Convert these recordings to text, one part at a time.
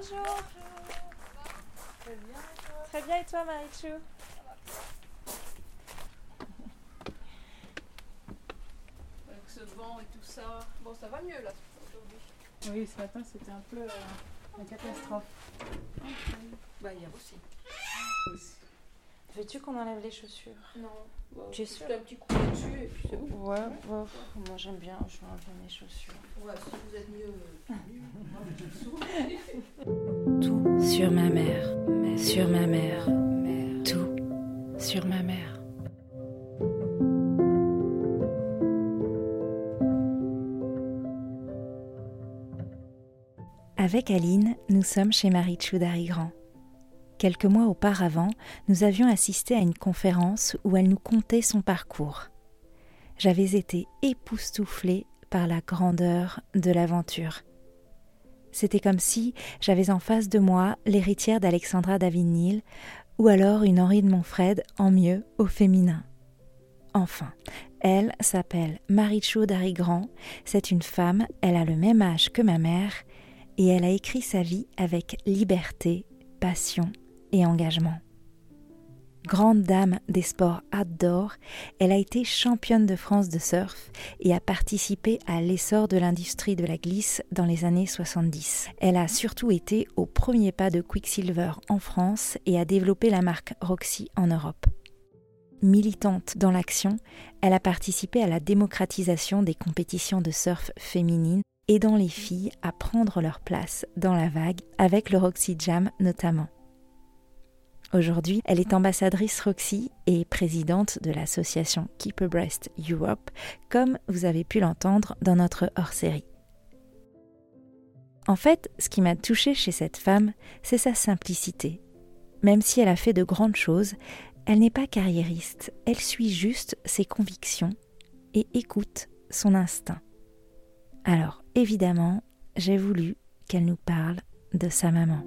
Bonjour. Très bien. Très bien et toi Marichou Avec ce vent et tout ça. Bon, ça va mieux là aujourd'hui. Oui, ce matin c'était un peu euh, une catastrophe. Bah, hier aussi. Veux-tu qu'on enlève les chaussures Non. Bon, Tu es juste sûre un petit coup dessus et puis c'est bon. Ouais, ouais. Moi j'aime bien, je vais enlever mes chaussures. Ouais, si vous êtes mieux euh, moi, je. Tout sur ma mère, sur ma mère, tout sur ma mère. Avec Aline, nous sommes chez Marie Grand. Quelques mois auparavant, nous avions assisté à une conférence où elle nous contait son parcours. J'avais été époustouflée par la grandeur de l'aventure. C'était comme si j'avais en face de moi l'héritière d'Alexandra David-Neal ou alors une Henri de Montfred en mieux au féminin. Enfin, elle s'appelle Marichou Grand. C'est une femme, elle a le même âge que ma mère et elle a écrit sa vie avec liberté, passion et engagement. Grande dame des sports outdoor, elle a été championne de France de surf et a participé à l'essor de l'industrie de la glisse dans les années 70. Elle a surtout été au premier pas de Quicksilver en France et a développé la marque Roxy en Europe. Militante dans l'action, elle a participé à la démocratisation des compétitions de surf féminines, aidant les filles à prendre leur place dans la vague avec le Roxy Jam notamment. Aujourd'hui, elle est ambassadrice Roxy et présidente de l'association Keep Breast Europe, comme vous avez pu l'entendre dans notre hors-série. En fait, ce qui m'a touchée chez cette femme, c'est sa simplicité. Même si elle a fait de grandes choses, elle n'est pas carriériste, elle suit juste ses convictions et écoute son instinct. Alors, évidemment, j'ai voulu qu'elle nous parle de sa maman.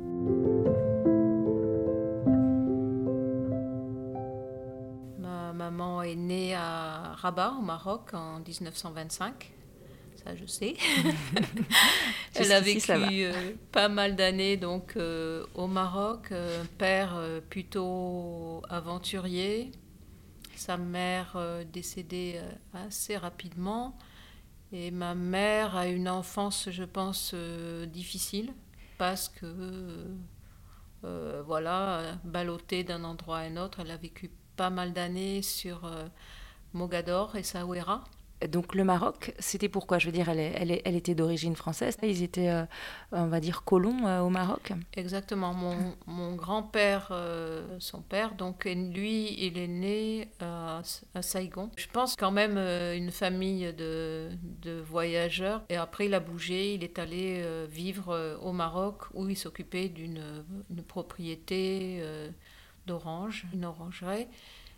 Maman est née à Rabat, au Maroc, en 1925. Ça, je sais. Elle a vécu euh, pas mal d'années donc euh, au Maroc. Un père euh, plutôt aventurier. Sa mère décédée assez rapidement. Et ma mère a une enfance, je pense, difficile parce que, voilà, ballottée d'un endroit à un autre, elle a vécu pas mal d'années sur euh, Mogador et Saouera. Donc le Maroc, c'était pourquoi? Je veux dire, elle, était d'origine française. Ils étaient, euh, on va dire, colons euh, au Maroc. Exactement. Mon, mon grand-père, euh, son père, donc lui, il est né à, à Saïgon. Je pense quand même une famille de, de voyageurs. Et après, il a bougé, il est allé vivre au Maroc où il s'occupait d'une une propriété d'orange, une orangerie.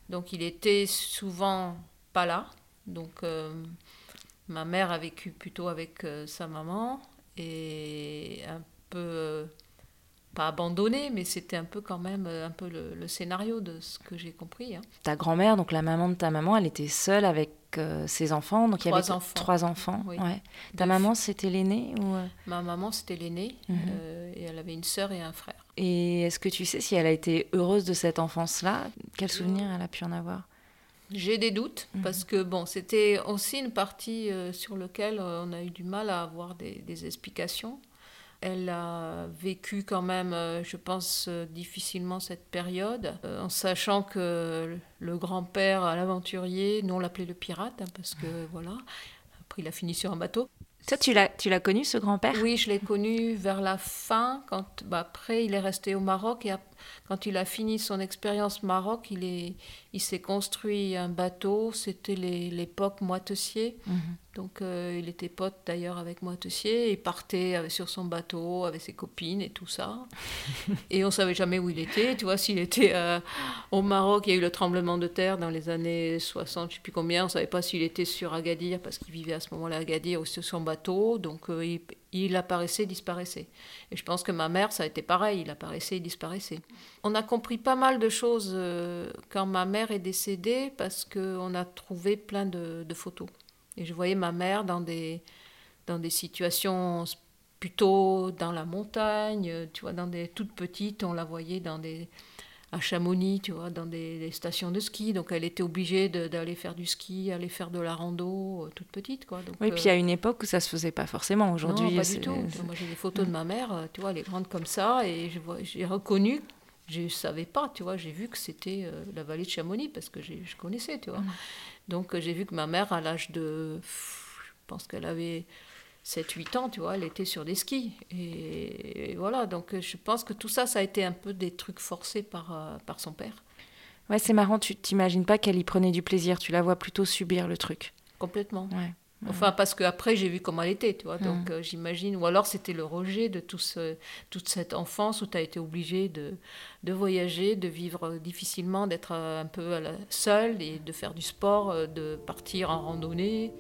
Donc il était souvent pas là. Donc euh, ma mère a vécu plutôt avec euh, sa maman et un peu euh, pas abandonné, mais c'était un peu quand même euh, un peu le, le scénario de ce que j'ai compris. hein. Ta grand-mère, donc la maman de ta maman, elle était seule avec euh, ses enfants. Donc il y avait enfants. trois enfants. Oui. ouais. Ta maman, c'était l'aînée ou euh, Ma maman c'était l'aînée Mhm. euh, et elle avait une sœur et un frère. Et est-ce que tu sais si elle a été heureuse de cette enfance-là? Quel Euh, souvenir elle a pu en avoir? J'ai des doutes Mhm. parce que bon, c'était aussi une partie euh, sur laquelle euh, on a eu du mal à avoir des, des explications. Elle a vécu quand même, euh, je pense, euh, difficilement cette période, euh, en sachant que le grand-père, l'aventurier, nous on l'appelait le pirate, hein, parce que voilà, après il a fini sur un bateau. Toi, tu l'as, tu l'as connu, ce grand-père? Oui, je l'ai connu vers la fin, quand bah, après il est resté au Maroc et ap- quand il a fini son expérience Maroc, il, est, il s'est construit un bateau, c'était l'époque Moitessier, Mhm. donc euh, il était pote d'ailleurs avec Moitessier, il partait avec- sur son bateau avec ses copines et tout ça, et on savait jamais où il était, tu vois, s'il était euh, au Maroc, il y a eu le tremblement de terre dans les années 60, je sais plus combien, on savait pas s'il était sur Agadir, parce qu'il vivait à ce moment-là à Agadir ou sur son bateau, donc euh, il, il apparaissait, disparaissait. Et je pense que ma mère, ça a été pareil, il apparaissait, il disparaissait. On a compris pas mal de choses euh, quand ma mère est décédée, parce qu'on a trouvé plein de, photos. Et je voyais ma mère dans des, dans des situations plutôt dans la montagne, tu vois, dans des toutes petites, on la voyait dans des à Chamonix, tu vois, dans des, stations de ski. Donc elle était obligée d'aller faire du ski, aller faire de la rando, euh, toute petite, quoi. Donc, oui, puis y a une époque où ça se faisait pas forcément. Aujourd'hui, pas du tout. Moi, j'ai des photos de ma mère, tu vois, elle est grande comme ça, et j'ai reconnu je ne savais pas, tu vois, j'ai vu que c'était la vallée de Chamonix parce que je connaissais, tu vois. Mm. Donc j'ai vu que ma mère, à l'âge de, je pense qu'elle avait 7-8 ans, tu vois, elle était sur des skis. Et, voilà, donc je pense que tout ça, ça a été un peu des trucs forcés par, euh, par son père. Ouais, c'est marrant, tu t'imagines pas qu'elle y prenait du plaisir, tu la vois plutôt subir le truc. Complètement. Ouais. Enfin, parce qu'après, j'ai vu comment elle était, tu vois. Donc, mm. euh, j'imagine. Ou alors, c'était le rejet de tout ce, toute cette enfance où tu as été obligé de, de voyager, de vivre difficilement, d'être euh, un peu seule et de faire du sport, de partir en randonnée.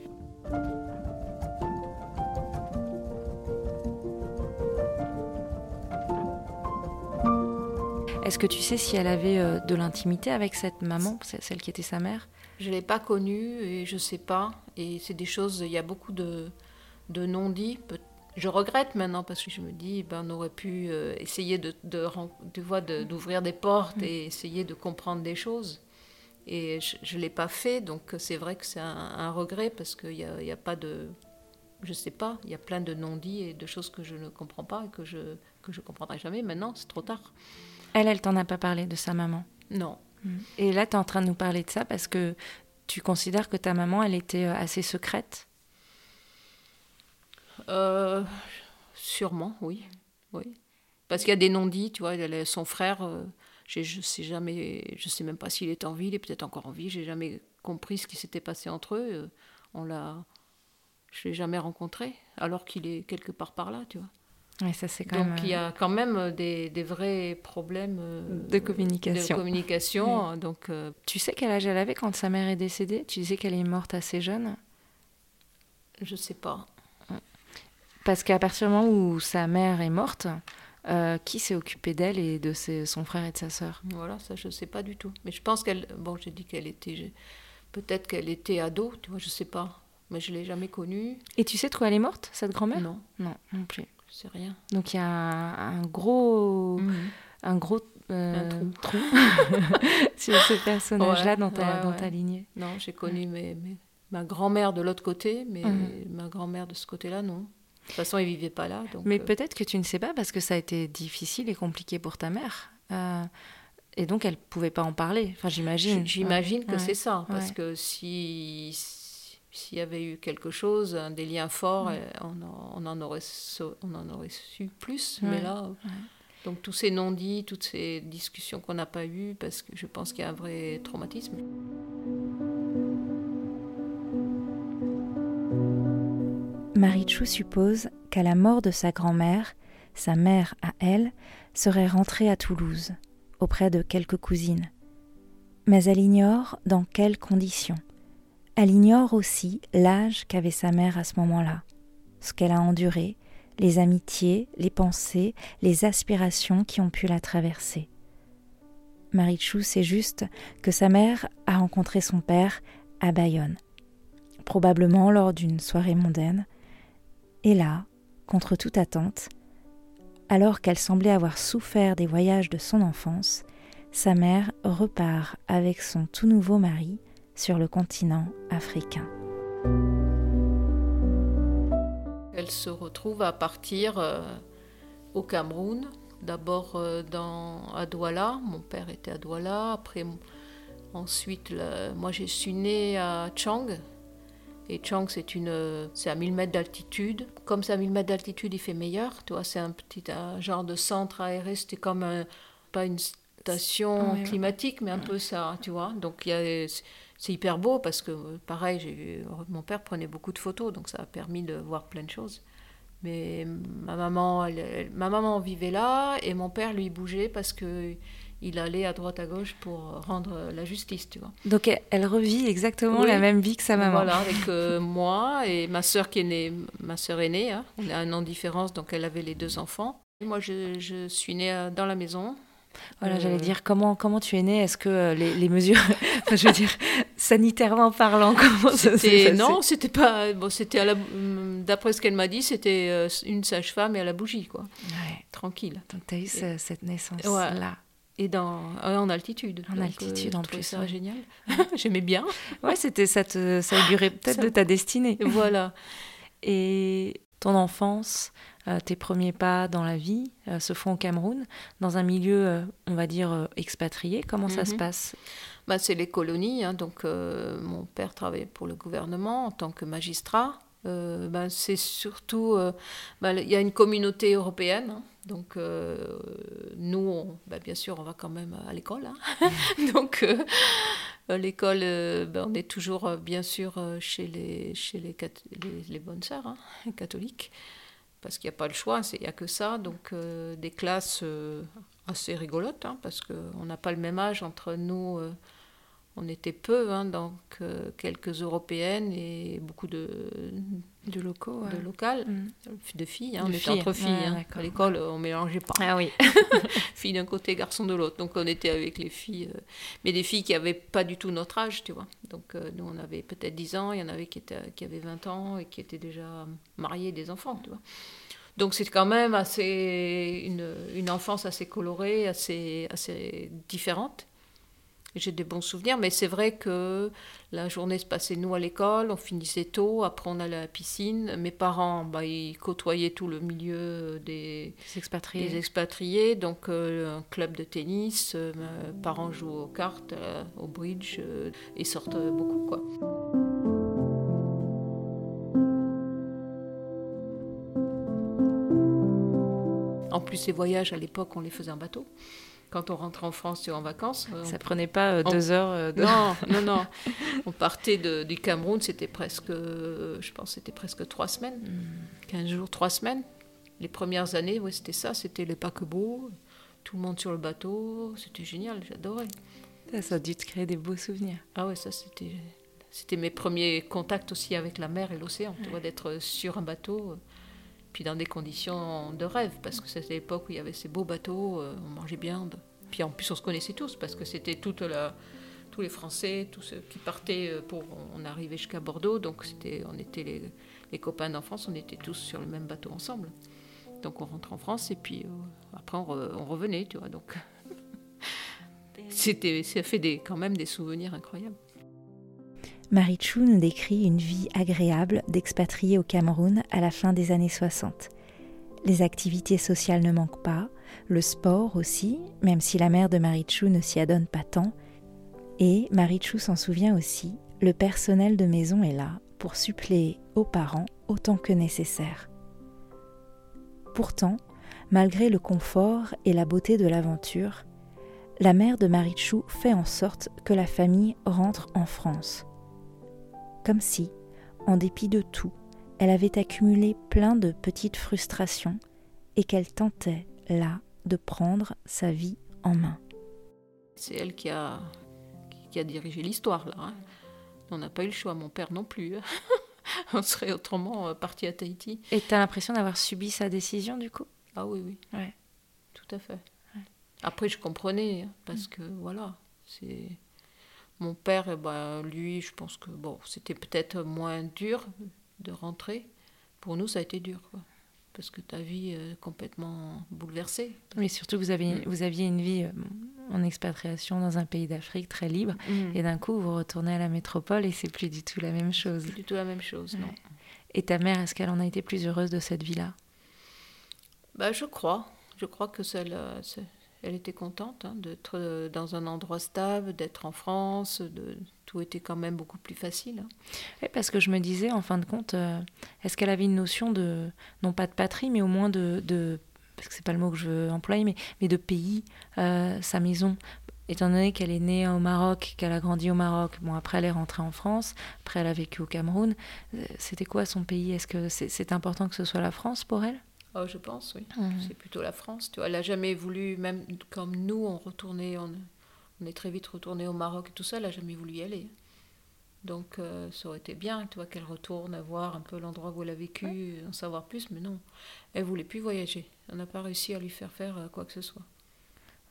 Est-ce que tu sais si elle avait euh, de l'intimité avec cette maman, celle qui était sa mère? Je ne l'ai pas connue et je ne sais pas. Et c'est des choses, il y a beaucoup de, de non-dits. Je regrette maintenant parce que je me dis, ben, on aurait pu euh, essayer de, de, d'ouvrir des portes et essayer de comprendre des choses. Et je ne l'ai pas fait, donc c'est vrai que c'est un, regret parce qu'il n'y a, y a pas de... Je ne sais pas, il y a plein de non-dits et de choses que je ne comprends pas et que je ne que je comprendrai jamais. Maintenant, c'est trop tard. Elle, elle t'en a pas parlé de sa maman Non. Hmm. Et là, tu es en train de nous parler de ça parce que tu considères que ta maman, elle était euh, assez secrète? Euh, Sûrement, oui. oui. Parce qu'il y a des non-dits, tu vois. Son frère, euh, je sais jamais, je sais même pas s'il est en vie, il est peut-être encore en vie. J'ai jamais compris ce qui s'était passé entre eux. On l'a, je l'ai jamais rencontré, alors qu'il est quelque part par là, tu vois. Donc il y a euh, quand même euh, des, des vrais problèmes euh, de communication. De communication donc, Tu sais quel âge elle avait quand sa mère est décédée? Tu disais qu'elle est morte assez jeune? Je sais pas. Parce qu'à partir du moment où sa mère est morte, qui s'est occupé d'elle et de ses, son frère et de sa sœur? Voilà, ça je sais pas du tout. Mais je pense qu'elle... Bon, j'ai dit qu'elle était... Peut-être qu'elle était ado, tu vois, je sais pas. Mais je l'ai jamais connue. Et tu sais de quoi elle est morte, cette grand-mère? Non. Non, non plus c'est rien. Donc il y a un, gros, mhm. un gros euh, trou, sur ce personnage-là dans, ta, dans ta lignée. Non, j'ai connu mes, ma grand-mère de l'autre côté, mais mhm. ma grand-mère de ce côté-là, non. De toute façon, elle vivait pas là. mais euh. peut-être que tu ne sais pas parce que ça a été difficile et compliqué pour ta mère. Euh, et donc, elle pouvait pas en parler. Enfin, j'imagine. J'imagine que c'est ça. Parce que si s'il y avait eu quelque chose, des liens forts, euh, on, en aurait, on en aurait su plus. Mais là, donc tous ces non-dits, toutes ces discussions qu'on n'a pas eues, parce que je pense qu'il y a un vrai traumatisme. Marichou suppose qu'à la mort de sa grand-mère, sa mère à elle serait rentrée à Toulouse, auprès de quelques cousines. Mais elle ignore dans quelles conditions. Elle ignore aussi l'âge qu'avait sa mère à ce moment-là, ce qu'elle a enduré, les amitiés, les pensées, les aspirations qui ont pu la traverser. Marichou sait juste que sa mère a rencontré son père à Bayonne, probablement lors d'une soirée mondaine, et là, contre toute attente, alors qu'elle semblait avoir souffert des voyages de son enfance, sa mère repart avec son tout nouveau mari sur le continent africain. Elle se retrouve à partir euh, au Cameroun, d'abord euh, à Douala, mon père était à Douala, après ensuite moi je suis née à Chang, et Chang, c'est une, c'est à 1000 mètres d'altitude. Comme c'est à 1000 mètres d'altitude, il fait meilleur. Tu vois, c'est un petit genre de centre aéré. C'était comme un, pas une station climatique, mais un peu ça, tu vois. Donc il y a, c'est hyper beau parce que, pareil, mon père prenait beaucoup de photos, donc ça a permis de voir plein de choses. Mais ma maman, ma maman vivait là et mon père lui bougeait parce que il allait à droite à gauche pour rendre la justice, tu vois. Donc elle, revit exactement la même vie que sa maman. Voilà, avec euh, moi et ma sœur qui est née, ma sœur est née, hein. on a un an de différence, donc elle avait les deux enfants. Moi, je, je suis née euh, dans la maison, voilà, j'allais euh, dire comment, comment tu es née? Est-ce que les, mesures je veux dire, sanitairement parlant, comment ça s'est passé Non, c'était pas. Bon, c'était à la. D'après ce qu'elle m'a dit, c'était euh, une sage-femme et à la bougie, quoi. Ouais. Tranquille. Donc, tu as eu ce- cette naissance-là. Et dans, euh, en altitude. En Donc, altitude, euh, en plus, ça ouais. génial. J'aimais bien. Ouais, c'était, ça, te, ça augurait peut-être Ça- de ta destinée. voilà. Et ton enfance, euh, tes premiers pas dans la vie euh, se font au Cameroun, dans un milieu, euh, on va dire, expatrié. Comment ça se Mhm. passe? Bah, c'est les colonies. hein, donc, euh, mon père travaillait pour le gouvernement en tant que magistrat. Euh, ben, c'est surtout. euh, ben, Il y a une communauté européenne. hein, donc, euh, nous, ben, bien sûr, on va quand même à l'école. hein. donc, l'école, ben, on est toujours, bien sûr, chez les, chez les, les, bonnes sœurs hein, catholiques. Parce qu'il n'y a pas le choix, il n'y a que ça. Donc, des classes assez rigolotes, hein, parce qu'on n'a pas le même âge entre nous. On était peu, hein, donc euh, quelques européennes et beaucoup de, De locaux de locales, Mm. de filles. hein, De on était filles, entre filles. ouais, hein. À l'école, on mélangeait pas. Ah oui. filles d'un côté, garçons de l'autre. Donc on était avec les filles, euh, mais des filles qui avaient pas du tout notre âge, tu vois. Donc euh, nous, on avait peut-être 10 ans, il y en avait qui, étaient, qui avaient 20 ans et qui étaient déjà mariés, des enfants, tu vois. Donc c'est quand même assez une, une enfance assez colorée, assez, assez différente. J'ai des bons souvenirs, mais c'est vrai que la journée se passait nous à l'école, on finissait tôt, après on allait à la piscine. Mes parents, bah, ils côtoyaient tout le milieu des, expatriés. des expatriés, donc euh, un club de tennis, euh, mes parents jouent aux cartes, euh, au bridge, et sortent beaucoup quoi. En plus, les voyages à l'époque, on les faisait en bateau. Quand on rentrait en France es en vacances, euh, on Ça prenait pas euh, On- deux heures euh, de... non, non, non. On partait de- du Cameroun, c'était presque, euh, je pense, c'était presque trois semaines, 15 jours, trois semaines. Les premières années, ouais, c'était ça, c'était les paquebots, tout le monde sur le bateau, c'était génial, j'adorais. Ça, ça a dû te créer des beaux souvenirs. Ah ouais, ça c'était, c'était mes premiers contacts aussi avec la mer et l'océan, tu vois, d'être sur un bateau, puis dans des conditions de rêve, parce que c'était l'époque où il y avait ces beaux bateaux, euh, on mangeait bien, de- puis en plus on se connaissait tous, parce que c'était toute la, tous les Français, tous ceux qui partaient euh, pour, on arrivait jusqu'à Bordeaux, donc c'était, on était les, les copains d'enfance, on était tous sur le même bateau ensemble. Donc on rentre en France et puis euh, après on, re- on revenait, tu vois, donc c'était, ça fait des, quand même des souvenirs incroyables. Marichou nous décrit une vie agréable d'expatriés au Cameroun à la fin des années 60. Les activités sociales ne manquent pas, le sport aussi, même si la mère de Marichou ne s'y adonne pas tant. Et Marichou s'en souvient aussi, le personnel de maison est là pour suppléer aux parents autant que nécessaire. Pourtant, malgré le confort et la beauté de l'aventure, la mère de Marichou fait en sorte que la famille rentre en France comme si, en dépit de tout, elle avait accumulé plein de petites frustrations et qu'elle tentait, là, de prendre sa vie en main. C'est elle qui a, qui a dirigé l'histoire, là. hein. On n'a pas eu le choix, mon père non plus. On serait autrement euh, parti à Tahiti. Et t'as l'impression d'avoir subi sa décision du coup? Ah oui, oui. Ouais. Tout à fait. Après, je comprenais, hein, parce que voilà, c'est. Mon père, ben, lui, je pense que bon, c'était peut-être moins dur de rentrer. Pour nous, ça a été dur, quoi. Parce que ta vie est complètement bouleversée. Mais surtout, vous, avez, Mm. vous aviez une vie euh, en expatriation dans un pays d'Afrique très libre, et d'un coup, vous retournez à la métropole et c'est plus du tout la même chose. C'est du tout la même chose, non. Et ta mère, est-ce qu'elle en a été plus heureuse de cette vie-là? Bah, je crois. Je crois que ça l'a- c'est- elle était contente hein, d'être euh, dans un endroit stable, d'être en France. Tout était quand même beaucoup plus facile. hein. Parce que je me disais, en fin de compte, euh, est-ce qu'elle avait une notion de, non pas de patrie, mais au moins de, parce que c'est pas le mot que je veux employer, mais, de pays, euh, sa maison. Étant donné qu'elle est née au Maroc, qu'elle a grandi au Maroc, bon après elle est rentrée en France, après elle a vécu au Cameroun, c'était quoi son pays? Est-ce que c'est important que ce soit la France pour elle? Oh, je pense, oui. Mhm. C'est plutôt la France. Tu vois, elle n'a jamais voulu, même comme nous, on retournait, on, on est très vite retourné au Maroc et tout ça, elle n'a jamais voulu y aller. Donc, euh, ça aurait été bien, tu vois, qu'elle retourne voir un peu l'endroit où elle a vécu, en savoir plus, mais non. Elle voulait plus voyager. On n'a pas réussi à lui faire faire euh, quoi que ce soit.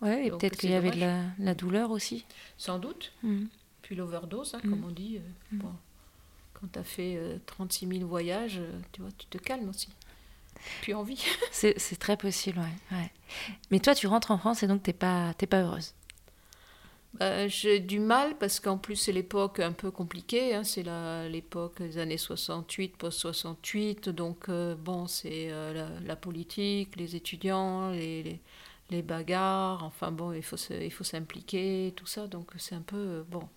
Ouais, et peut-être qu'il y avait de la, la douleur aussi. Sans doute, Mhm. Puis l'overdose, hein, comme Mm. on dit. euh, Mm. bon, quand tu as fait euh, 36 000 voyages, tu vois, tu te calmes aussi. Puis envie. C'est c'est très possible, ouais, ouais. Mais toi, tu rentres en France et donc t'es pas, t'es pas heureuse. Bah, J'ai du mal parce qu'en plus c'est l'époque un peu compliquée, hein, c'est l'époque des années 68, post-68, donc euh, bon, c'est euh, la, la politique, les étudiants, les, les, les bagarres, enfin bon, il faut s'impliquer, tout ça, donc c'est un peu, euh, bon,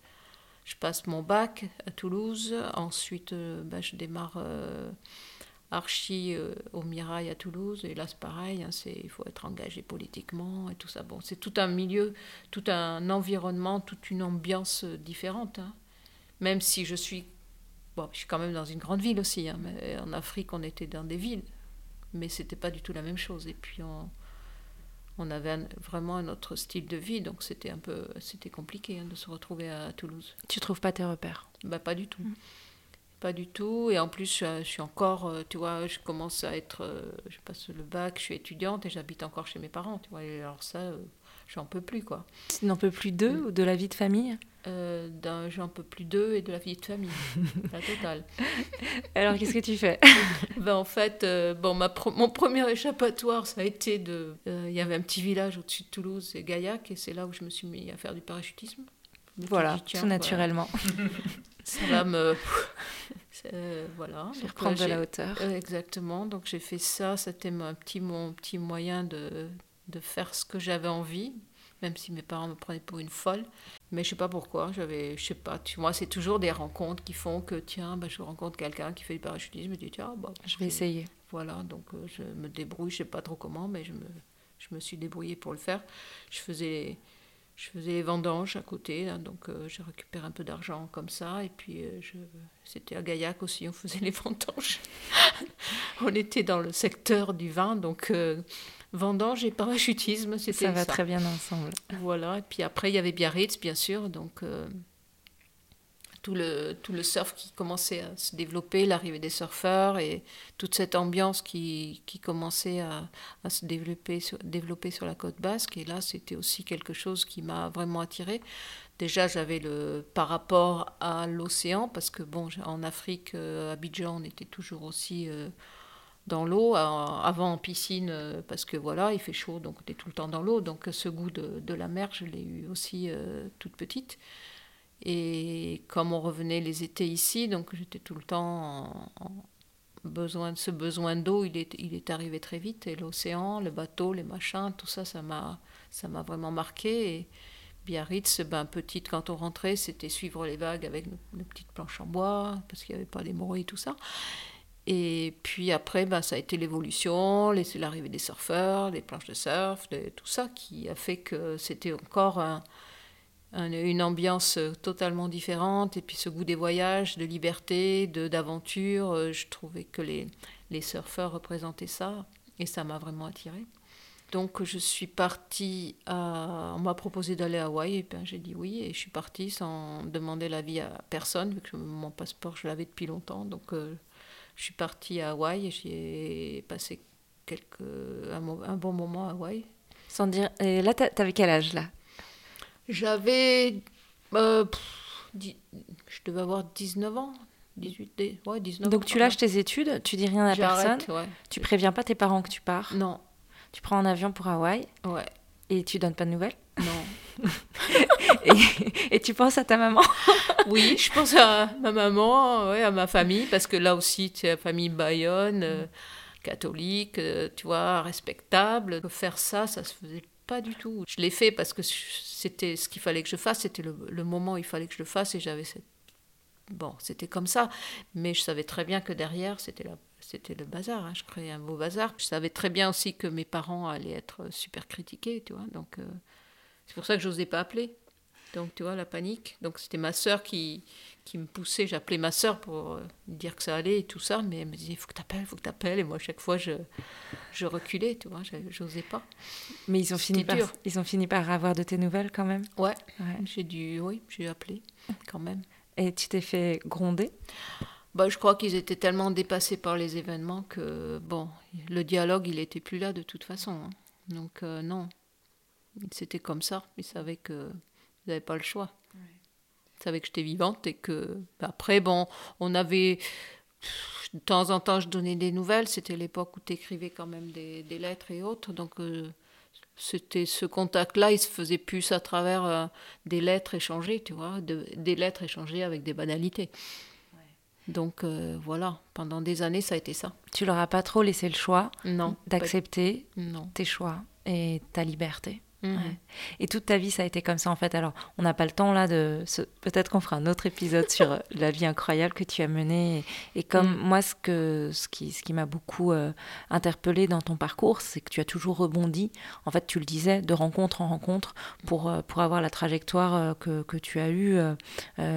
je passe mon bac à Toulouse, ensuite euh, bah, je démarre euh, archi euh, au Mirail à Toulouse, et là c'est pareil, hein, c'est- il faut être engagé politiquement et tout ça, bon, c'est tout un milieu tout un environnement, toute une ambiance euh, différente. hein. Même si je suis, bon, je suis quand même dans une grande ville aussi. hein, mais en Afrique, on était dans des villes, mais c'était pas du tout la même chose. Et puis on, on avait un- vraiment un autre style de vie, donc c'était un peu, c'était compliqué hein, de se retrouver à Toulouse. Tu trouves pas tes repères? Bah, pas du tout. Mm. Pas du tout. Et en plus, je, je suis encore, euh, tu vois, je commence à être, euh, je passe le bac, je suis étudiante et j'habite encore chez mes parents, tu vois. Et alors ça, euh, j'en peux plus, quoi. Tu n'en peux plus d'eux ou de la vie de famille? Euh, j'en peux plus d'eux et de la vie de famille, la totale. Alors qu'est-ce que tu fais? Ben, en fait, euh, bon, ma mon premier échappatoire, ça a été de... euh, Il y avait un petit village au-dessus de Toulouse, c'est Gaillac, et c'est là où je me suis mis à faire du parachutisme. Voilà, dit, tout naturellement. voilà, ça va me... Euh, voilà. Je vais Donc, reprendre euh, de la hauteur. euh, exactement, donc j'ai fait ça, c'était mon petit, mon petit moyen de, de faire ce que j'avais envie, même si mes parents me prenaient pour une folle. Mais je sais pas pourquoi, j'avais, je sais pas, tu vois, c'est toujours des rencontres qui font que, tiens, bah, je rencontre quelqu'un qui fait du parachutisme, je dis, tiens, bah, Je vais essayer. Voilà, donc euh, je me débrouille, je sais pas trop comment, mais je me, je me suis débrouillée pour le faire. Je faisais, je faisais les vendanges à côté, là, donc euh, j'ai récupéré un peu d'argent comme ça, et puis euh, je, c'était à Gaillac aussi, on faisait les vendanges. on était dans le secteur du vin, donc euh, vendanges et parachutisme, c'était Ça va très bien ensemble. voilà, et puis après il y avait Biarritz, bien sûr, donc euh, tout, le, tout le surf qui commençait à se développer, l'arrivée des surfeurs et toute cette ambiance qui, qui commençait à, se développer sur, développer sur la côte basque. Et là, c'était aussi quelque chose qui m'a vraiment attirée. Déjà, j'avais le par rapport à l'océan, parce que bon, en Afrique, euh, à Abidjan, on était toujours aussi euh, dans l'eau, à- avant en piscine, euh, parce que voilà, il fait chaud, donc on est tout le temps dans l'eau. Donc ce goût de, de la mer, je l'ai eu aussi euh, toute petite. Et comme on revenait les étés ici, donc j'étais tout le temps en, besoin de ce besoin d'eau, il est, il est arrivé très vite. Et l'océan, le bateau, les machins, tout ça, ça m'a, ça m'a vraiment marqué. Et Biarritz, ben, petite, quand on rentrait, c'était suivre les vagues avec nos, petites planches en bois, parce qu'il n'y avait pas les moros et tout ça. Et puis après, ben, ça a été l'évolution, l'arrivée des surfeurs, les planches de surf, tout ça qui a fait que c'était encore un- une ambiance totalement différente. Et puis ce goût des voyages, de liberté, d'aventure, euh, je trouvais que les, les surfeurs représentaient ça. Et ça m'a vraiment attirée. Donc je suis partie à... On m'a proposé d'aller à Hawaï, et ben, j'ai dit oui, et je suis partie sans demander l'avis à personne, vu que mon passeport, je l'avais depuis longtemps. Donc euh, je suis partie à Hawaï, et j'y ai passé quelques... un, un bon moment à Hawaï. Sans dire. Et là, t'a- t'avais quel âge là? J'avais... euh, je devais avoir 19 ans. 18, dé- ouais, 19 Donc tu lâches tes études, tu dis rien à personne, ouais. tu préviens pas tes parents que tu pars, Non, tu prends un avion pour Hawaï ouais, et tu donnes pas de nouvelles non. et, et tu penses à ta maman. Oui, je pense à ma maman, ouais, à ma famille, parce que là aussi, tu la famille Bayonne, euh, catholique, euh, tu vois, respectable. Faire ça, ça se faisait pas du tout. Je l'ai fait parce que c'était ce qu'il fallait que je fasse, c'était le, moment où il fallait que je le fasse et j'avais cette... Bon, c'était comme ça, mais je savais très bien que derrière, c'était. C'était le bazar, hein. je créais un beau bazar. Je savais très bien aussi que mes parents allaient être super critiqués, tu vois. Donc, euh, c'est pour ça que j'osais pas appeler. Donc, tu vois, la panique. Donc, c'était ma sœur qui, qui me poussait. J'appelais ma sœur pour euh, lui dire que ça allait et tout ça. Mais elle me disait, il faut que tu appelles, il faut que tu appelles. Et moi, à chaque fois, je, je reculais, tu vois, j'osais pas. Mais ils ont, fini par, dur. ils ont fini par avoir de tes nouvelles quand même? Ouais, Ouais. j'ai dû, oui, j'ai appelé quand même. Et tu t'es fait gronder? Bah, je crois qu'ils étaient tellement dépassés par les événements que, bon, le dialogue, il n'était plus là de toute façon. hein. Donc, euh, non, c'était comme ça. Ils savaient que vous n'avaient pas le choix. Savaient que j'étais vivante et que après, bon, on avait de temps en temps, je donnais des nouvelles. C'était l'époque où tu écrivais quand même des, lettres et autres. Donc, euh, c'était ce contact-là, il se faisait plus à travers euh, des lettres échangées, tu vois, des lettres échangées avec des banalités. Donc euh, voilà, pendant des années, ça a été ça. Tu leur as pas trop laissé le choix d'accepter tes choix et ta liberté? Et toute ta vie, ça a été comme ça en fait. Alors, on n'a pas le temps là de. Peut-être qu'on fera un autre épisode sur euh, la vie incroyable que tu as menée. Et, comme mhm. moi, ce, que, ce qui, ce qui m'a beaucoup euh, interpellé dans ton parcours, c'est que tu as toujours rebondi. En fait, tu le disais, de rencontre en rencontre pour, euh, pour avoir la trajectoire que, que tu as eue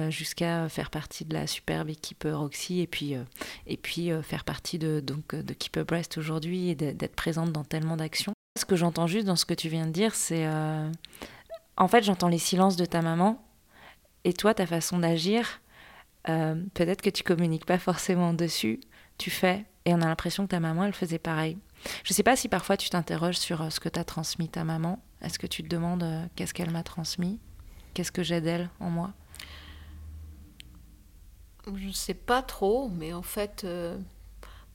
jusqu'à faire partie de la superbe équipe Roxy et puis, et puis faire partie de, donc, de Keep a Breast aujourd'hui et d'être présente dans tellement d'actions. Ce que j'entends juste dans ce que tu viens de dire, c'est... Euh, en fait, j'entends les silences de ta maman et toi, ta façon d'agir. Euh, peut-être que tu communiques pas forcément dessus, tu fais, et on a l'impression que ta maman, elle faisait pareil. Je sais pas si parfois tu t'interroges sur euh, ce que t'as transmis ta maman. Est-ce que tu te demandes qu'est-ce qu'elle m'a transmis? Qu'est-ce que j'ai d'elle en moi? Je sais pas trop, mais en fait,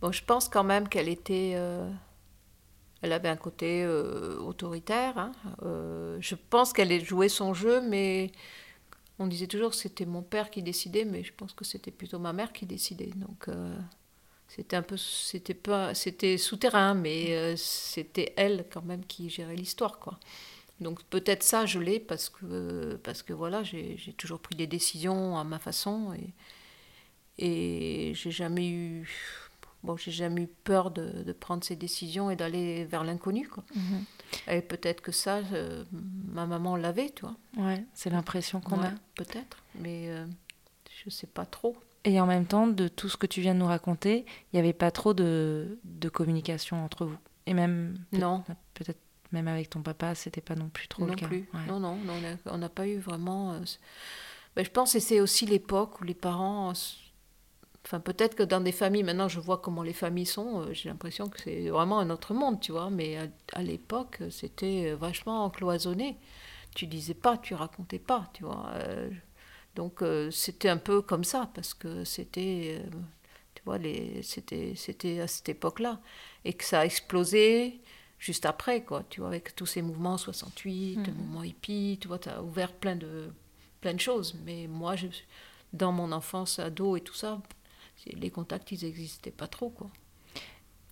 bon, je pense quand même qu'elle était elle avait un côté euh, autoritaire. Hein. Euh, je pense qu'elle jouait son jeu, mais on disait toujours que c'était mon père qui décidait, mais je pense que c'était plutôt ma mère qui décidait. Donc euh, c'était un peu, c'était pas, c'était souterrain, mais c'était elle quand même qui gérait l'histoire, quoi. Donc peut-être ça, je l'ai parce que parce que voilà, j'ai toujours pris des décisions à ma façon et et j'ai jamais eu bon, j'ai jamais eu peur de, de, prendre ces décisions et d'aller vers l'inconnu. Quoi. Mhm. Et peut-être que ça, euh, ma maman l'avait, tu vois. Ouais, c'est l'impression qu'on a. Peut-être, mais euh, je sais pas trop. Et en même temps, de tout ce que tu viens de nous raconter, il n'y avait pas trop de, de, communication entre vous. Et même. non. Peut-être même avec ton papa, c'était pas non plus trop non le cas. Plus. Non, non, on n'a pas eu vraiment. Euh, ben, je pense que c'est aussi l'époque où les parents Enfin, peut-être que dans des familles, maintenant je vois comment les familles sont, euh, j'ai l'impression que c'est vraiment un autre monde, tu vois. Mais à, l'époque, c'était euh, vachement cloisonné. Tu disais pas, tu racontais pas, tu vois. Euh, donc c'était un peu comme ça, parce que c'était, tu vois, c'était, c'était à cette époque-là. Et que ça a explosé juste après, quoi, tu vois, avec tous ces mouvements 68, le mmh. mouvement hippie, tu vois, tu as ouvert plein de, plein de choses. Mais moi, je, dans mon enfance, ado et tout ça, les contacts, ils n'existaient pas trop, quoi.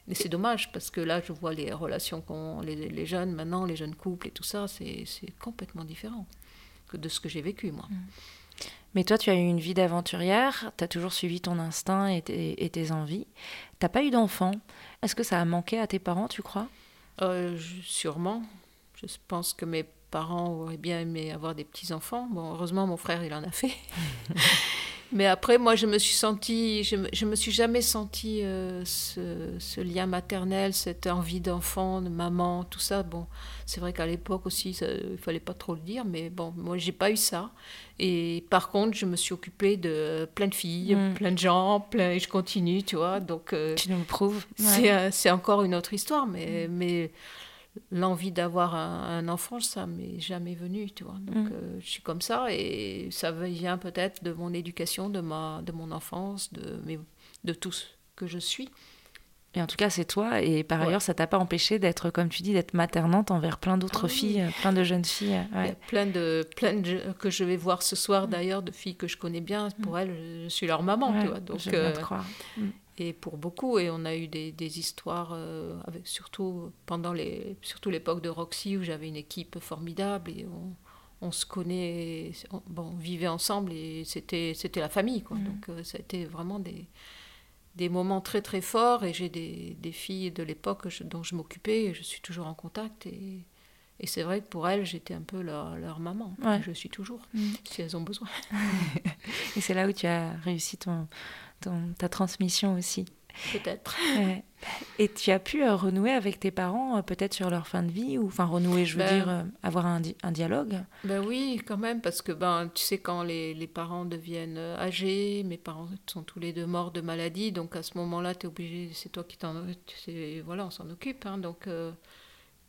Et c'est dommage, parce que là, je vois les relations qu'ont les, les, jeunes maintenant, les jeunes couples et tout ça, c'est complètement différent que de ce que j'ai vécu, moi. Mm. Mais toi, tu as eu une vie d'aventurière, tu as toujours suivi ton instinct et tes, et tes envies. Tu pas eu d'enfant. Est-ce que ça a manqué à tes parents, tu crois? Euh, Sûrement. Je pense que mes parents auraient bien aimé avoir des petits-enfants. Bon, heureusement, mon frère, il en a fait. Mais après, moi, je me suis sentie, je me, je me suis jamais sentie euh, ce, ce, lien maternel, cette envie d'enfant, de maman, tout ça. Bon, c'est vrai qu'à l'époque aussi, ça, il fallait pas trop le dire, mais bon, moi, j'ai pas eu ça. Et par contre, je me suis occupée de plein de filles, mm. plein de gens, plein, et je continue, tu vois. Donc, euh, tu nous le prouves. C'est encore une autre histoire, mais, mm. mais l'envie d'avoir un, enfant, ça m'est jamais venu, tu vois. Donc, mm. euh, je suis comme ça et ça vient peut-être de mon éducation, de, ma, de mon enfance, de, mes, de tout ce que je suis. Et en tout cas, c'est toi. Et par ailleurs, ça t'a pas empêché d'être, comme tu dis, d'être maternante envers plein d'autres ah filles, plein de jeunes filles. Ouais. plein de, plein de, que je vais voir ce soir mm. d'ailleurs, de filles que je connais bien. Pour mm. elles, je suis leur maman, tu vois. Donc, je euh, te croire et pour beaucoup. Et on a eu des, des histoires, euh, avec, surtout pendant les, surtout l'époque de Roxy, où j'avais une équipe formidable et on, on se connaît, on, bon, vivait ensemble et c'était, c'était la famille. Quoi. Mm. Donc euh, ça a été vraiment des, des moments très très forts. Et j'ai des, des filles de l'époque dont je m'occupais et je suis toujours en contact. Et, et c'est vrai que pour elles, j'étais un peu leur, leur maman. Je suis toujours, mm. si elles ont besoin. et c'est là où tu as réussi ton, ta transmission aussi. Peut-être. Et tu as pu euh, renouer avec tes parents, euh, peut-être sur leur fin de vie, ou enfin renouer, je veux ben dire, euh, avoir un, un, dialogue? Ben oui, quand même, parce que ben, tu sais, quand les, les, parents deviennent âgés, mes parents sont tous les deux morts de maladie, donc à ce moment-là, tu es obligé, c'est toi qui t'en. Voilà, on s'en occupe, hein, donc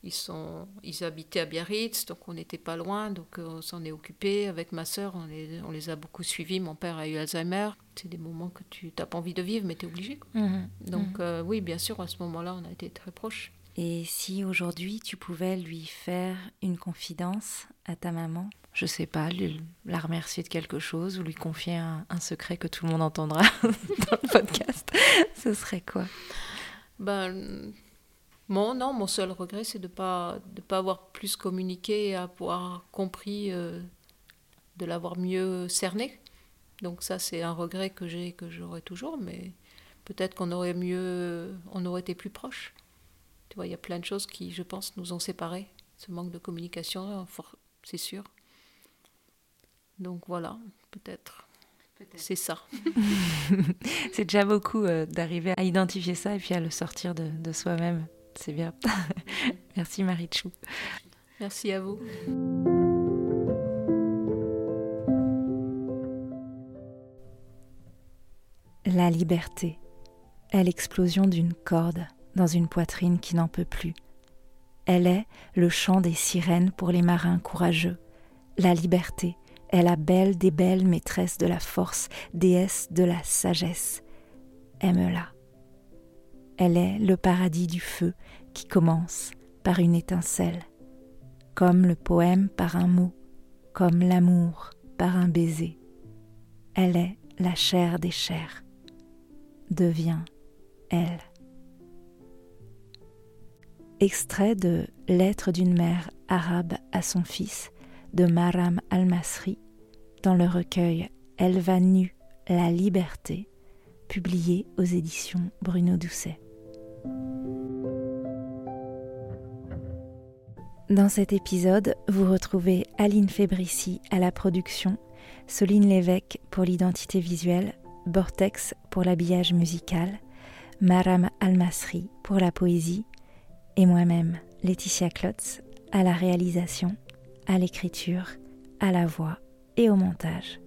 ils, sont, ils habitaient à Biarritz, donc on n'était pas loin, donc on s'en est occupé. Avec ma sœur, on les, on les a beaucoup suivis. Mon père a eu Alzheimer. C'est des moments que tu n'as pas envie de vivre, mais tu es obligé. Mhm. Donc mhm. oui, bien sûr, à ce moment-là, on a été très proches. Et si aujourd'hui tu pouvais lui faire une confidence à ta maman, je sais pas, lui, la remercier de quelque chose ou lui confier un, secret que tout le monde entendra dans le podcast, ce serait quoi? Ben mon, non, mon seul regret, c'est de ne pas, de pas avoir plus communiqué et avoir compris, euh, de l'avoir mieux cerné. Donc ça, c'est un regret que j'ai, que j'aurai toujours, mais peut-être qu'on aurait mieux, on aurait été plus proches il y a plein de choses qui, je pense, nous ont séparés. Ce manque de communication, c'est sûr. Donc voilà, peut-être. c'est ça. c'est déjà beaucoup euh, d'arriver à identifier ça et puis à le sortir de, de soi-même. C'est bien. Merci Marie-Chou. Merci à vous. La liberté est l'explosion d'une corde dans une poitrine qui n'en peut plus. Elle est le chant des sirènes pour les marins courageux. La liberté est la belle des belles maîtresses de la force, déesse de la sagesse. Aime-la. Elle est le paradis du feu qui commence par une étincelle, comme le poème par un mot, comme l'amour par un baiser. Elle est la chair des chairs. Devient elle. Extrait de Lettre d'une mère arabe à son fils de Maram al-Masri dans le recueil Elle va nue, la liberté, publié aux éditions Bruno Doucet. Dans cet épisode, vous retrouvez Aline Fébrici à la production, Soline Lévesque pour l'identité visuelle, Bortex pour l'habillage musical, Maram Al-Masri pour la poésie et moi-même, Laetitia Klotz, à la réalisation, à l'écriture, à la voix et au montage.